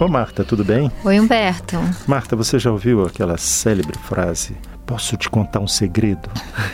Ô Marta, tudo bem? Oi, Humberto. Marta, você já ouviu aquela célebre frase? Posso te contar um segredo?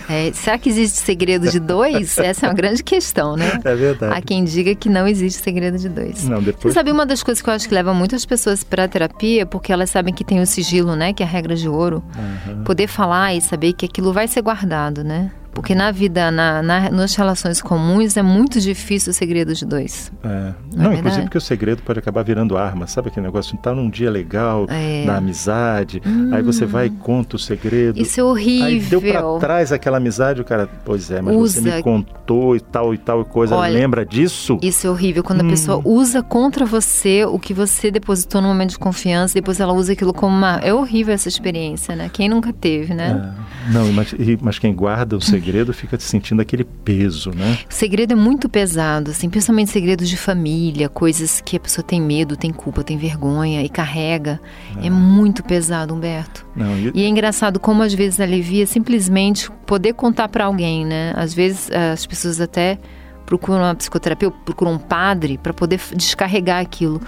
É, será que existe segredo de dois? Essa é uma grande questão, né? É verdade. Há quem diga que não existe segredo de dois. Não, depois. Você sabe uma das coisas que eu acho que leva muitas pessoas para a terapia, porque elas sabem que tem o sigilo, né? Que é a regra de ouro. Uhum. Poder falar e saber que aquilo vai ser guardado, né? Porque na vida, na, na, nas relações comuns, é muito difícil o segredo de dois. É. Não é Não, verdade? inclusive porque o segredo pode acabar virando arma. Sabe aquele negócio? Tá num dia legal, É. na amizade, aí você vai e conta o segredo. Isso é Aí deu pra horrível. trás aquela amizade, o cara, pois é, mas você Usa. me contou e tal e tal coisa. Olha, Lembra disso? Isso é horrível quando Hum. a pessoa usa contra você o que você depositou no momento de confiança, depois ela usa aquilo como uma. É horrível essa experiência, né? Quem nunca teve, né? É. Não, mas, mas quem guarda o segredo fica sentindo aquele peso, né? O segredo é muito pesado, assim, principalmente segredos de família, coisas que a pessoa tem medo, tem culpa, tem vergonha e carrega. É, muito pesado, Humberto. Não, e- E é engraçado como às vezes alivia simplesmente poder contar pra alguém, né? Às vezes as pessoas até procuram uma psicoterapia, procuram um padre para poder descarregar aquilo.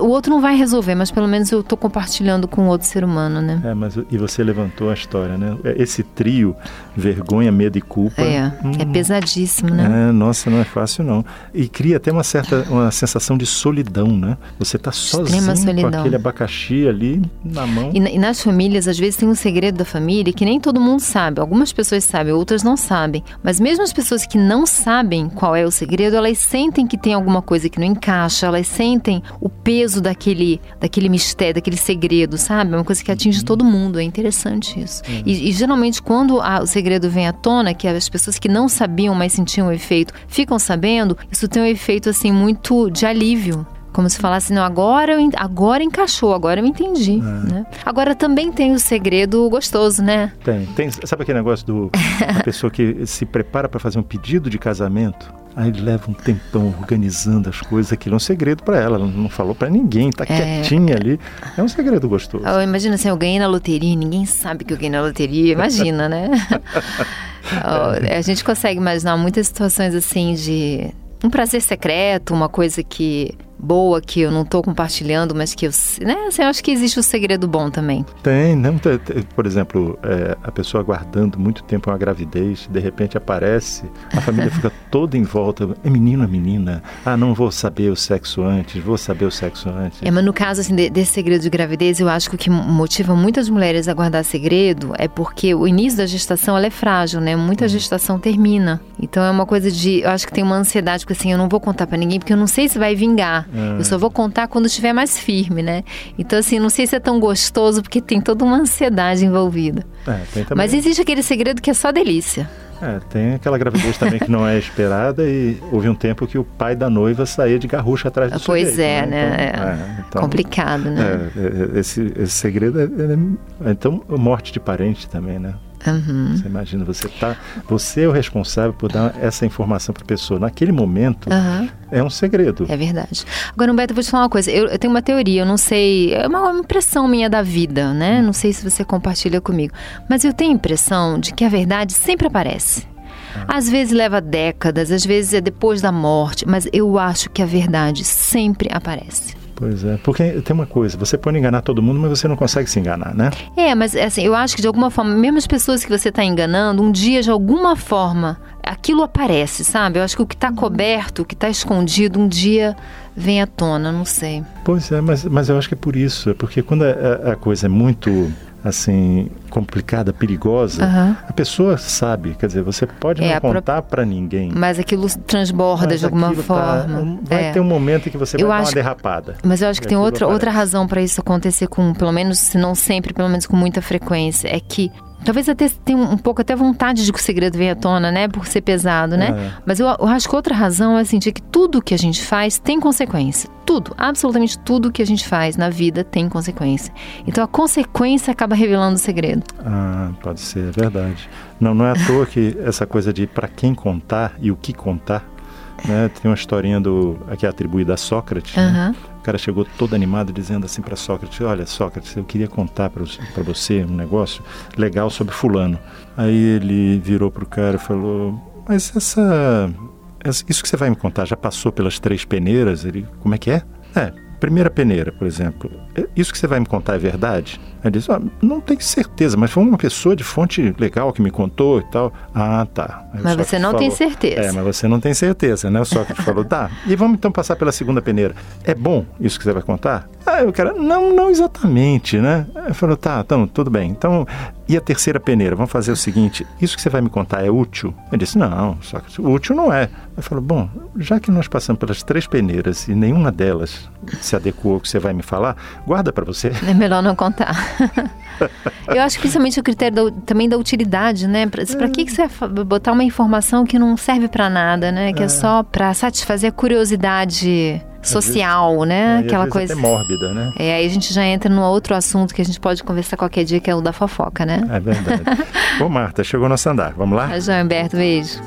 O outro não vai resolver, mas pelo menos eu tô compartilhando com outro ser humano, né? É, mas e você levantou a história, né? Esse trio, vergonha, medo e culpa. É, hum, é pesadíssimo, né? É, nossa, não é fácil não. E cria até uma certa uma sensação de solidão, né? Você tá sozinho com aquele abacaxi ali na mão. E, e nas famílias, às vezes, tem um segredo da família que nem todo mundo sabe. Algumas pessoas sabem, outras não sabem. Mas mesmo as pessoas que não sabem qual é o segredo, elas sentem que tem alguma coisa que não encaixa, elas sentem o peso daquele, daquele mistério, daquele segredo, sabe? É uma coisa que atinge todo mundo. É interessante isso. E, e, geralmente, quando a- o segredo vem à tona, que as pessoas que não sabiam, mas sentiam o efeito, ficam sabendo, isso tem um efeito, assim, muito de alívio. Como se falasse, não, agora, eu agora encaixou, agora eu entendi. Né? Agora também tem o segredo gostoso, né? Tem, tem, sabe aquele negócio do a pessoa que se prepara para fazer um pedido de casamento? Aí leva um tempão organizando as coisas, aquilo é um segredo para ela, ela não falou para ninguém, tá quietinha ali. É um segredo gostoso. Eu imagino assim, eu ganhei na loteria, ninguém sabe que eu ganhei na loteria, imagina, né? Ó, a gente consegue imaginar muitas situações assim de um prazer secreto, uma coisa que boa que eu não tô compartilhando, mas que eu, né? Assim, eu acho que existe o segredo bom também. Tem, não, tem- tem- por exemplo, é, a pessoa aguardando muito tempo uma gravidez, de repente aparece, a família fica toda em volta, é menino ou menina? Ah, não vou saber o sexo antes, vou saber o sexo antes. É, mas no caso assim, de- desse segredo de gravidez, eu acho que o que motiva muitas mulheres a guardar segredo é porque o início da gestação ela é frágil, né? Muita gestação termina. Então é uma coisa de. Eu acho que tem uma ansiedade, porque assim, eu não vou contar pra ninguém, porque eu não sei se vai vingar. Eu só vou contar quando estiver mais firme, né? Então, assim, não sei se é tão gostoso, porque tem toda uma ansiedade envolvida. É, Mas existe aquele segredo que é só delícia. é, tem aquela gravidez também que não é esperada e houve um tempo que o pai da noiva saía de garrucha atrás do Pois sujeito, é, né? Então, É. é, então, Complicado, né? É, é, esse, esse segredo é, é- é- então morte de parente também, né? Uhum. Você imagina, você tá, você é o responsável por dar essa informação para a pessoa. Naquele momento, Aham. é um segredo. É verdade. Agora, Humberto, eu vou te falar uma coisa. Eu, eu tenho uma teoria, eu não sei. É uma impressão minha da vida, né? Não sei se você compartilha comigo. Mas eu tenho a impressão de que a verdade sempre aparece. Às vezes leva décadas, às vezes é depois da morte, mas eu acho que a verdade sempre aparece. Pois é, porque tem uma coisa, você pode enganar todo mundo, mas você não consegue se enganar, né? É, mas assim, eu acho que de alguma forma, mesmo as pessoas que você está enganando, um dia, de alguma forma, aquilo aparece, sabe? Eu acho que o que está coberto, o que está escondido, um dia vem à tona, não sei. Pois é, mas, mas eu acho que é por isso, é porque quando a, a- a coisa é muito assim complicada, perigosa, Aham. a pessoa sabe, quer dizer, você pode É, não contar para ninguém. Mas aquilo transborda mas de alguma tá- forma. vai É. ter um momento em que você vai Eu dar acho- uma derrapada. Mas eu acho que tem outra, outra razão para isso acontecer com, pelo menos, se não sempre, pelo menos com muita frequência, é que talvez até tenha um, um pouco até vontade de que o segredo venha à tona, né? Por ser pesado, né? É. Mas eu, eu acho que outra razão é sentir que tudo que a gente faz tem consequência. Tudo, absolutamente tudo que a gente faz na vida tem consequência. Então a consequência acaba revelando o segredo. Ah, pode ser, é verdade. Não, não é à toa que essa coisa de para quem contar e o que contar, né? Tem uma historinha do aqui é atribuída a Sócrates. né? O cara chegou todo animado dizendo assim para Sócrates: Olha, Sócrates, eu queria contar para você um negócio legal sobre Fulano. Aí ele virou pro cara e falou: Mas essa, essa- Isso que você vai me contar já passou pelas três peneiras? Ele: Como é que é? É, primeira peneira, por exemplo, isso que você vai me contar é verdade? Ele disse, ah, não tenho certeza, mas foi uma pessoa de fonte legal que me contou e tal. Ah, tá. Aí mas você não falou, tem certeza. É, mas você não tem certeza, né? O Sócrates falou, tá. E vamos então passar pela segunda peneira. É bom isso que você vai contar? Aí o cara, não, não exatamente, né? Ele falou, tá, então, tudo bem. Então, e a terceira peneira? Vamos fazer o seguinte, isso que você vai me contar é útil? Ele disse, não, só que útil não é. Ele falou, bom, já que nós passamos pelas três peneiras e nenhuma delas se adequou ao que você vai me falar, guarda para você. É melhor não contar. Eu acho que principalmente o critério da, também da utilidade, né? Para é. que, que você vai botar uma informação que não serve para nada, né? Que é, é só para satisfazer a curiosidade social, vezes, né? É, Aquela coisa até mórbida, né? É, aí a gente já entra num outro assunto que a gente pode conversar qualquer dia, que é o da fofoca, né? É verdade. Bom, Marta, chegou nosso andar. Vamos lá? João Humberto, beijo.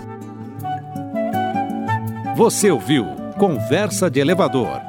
Você ouviu Conversa de Elevador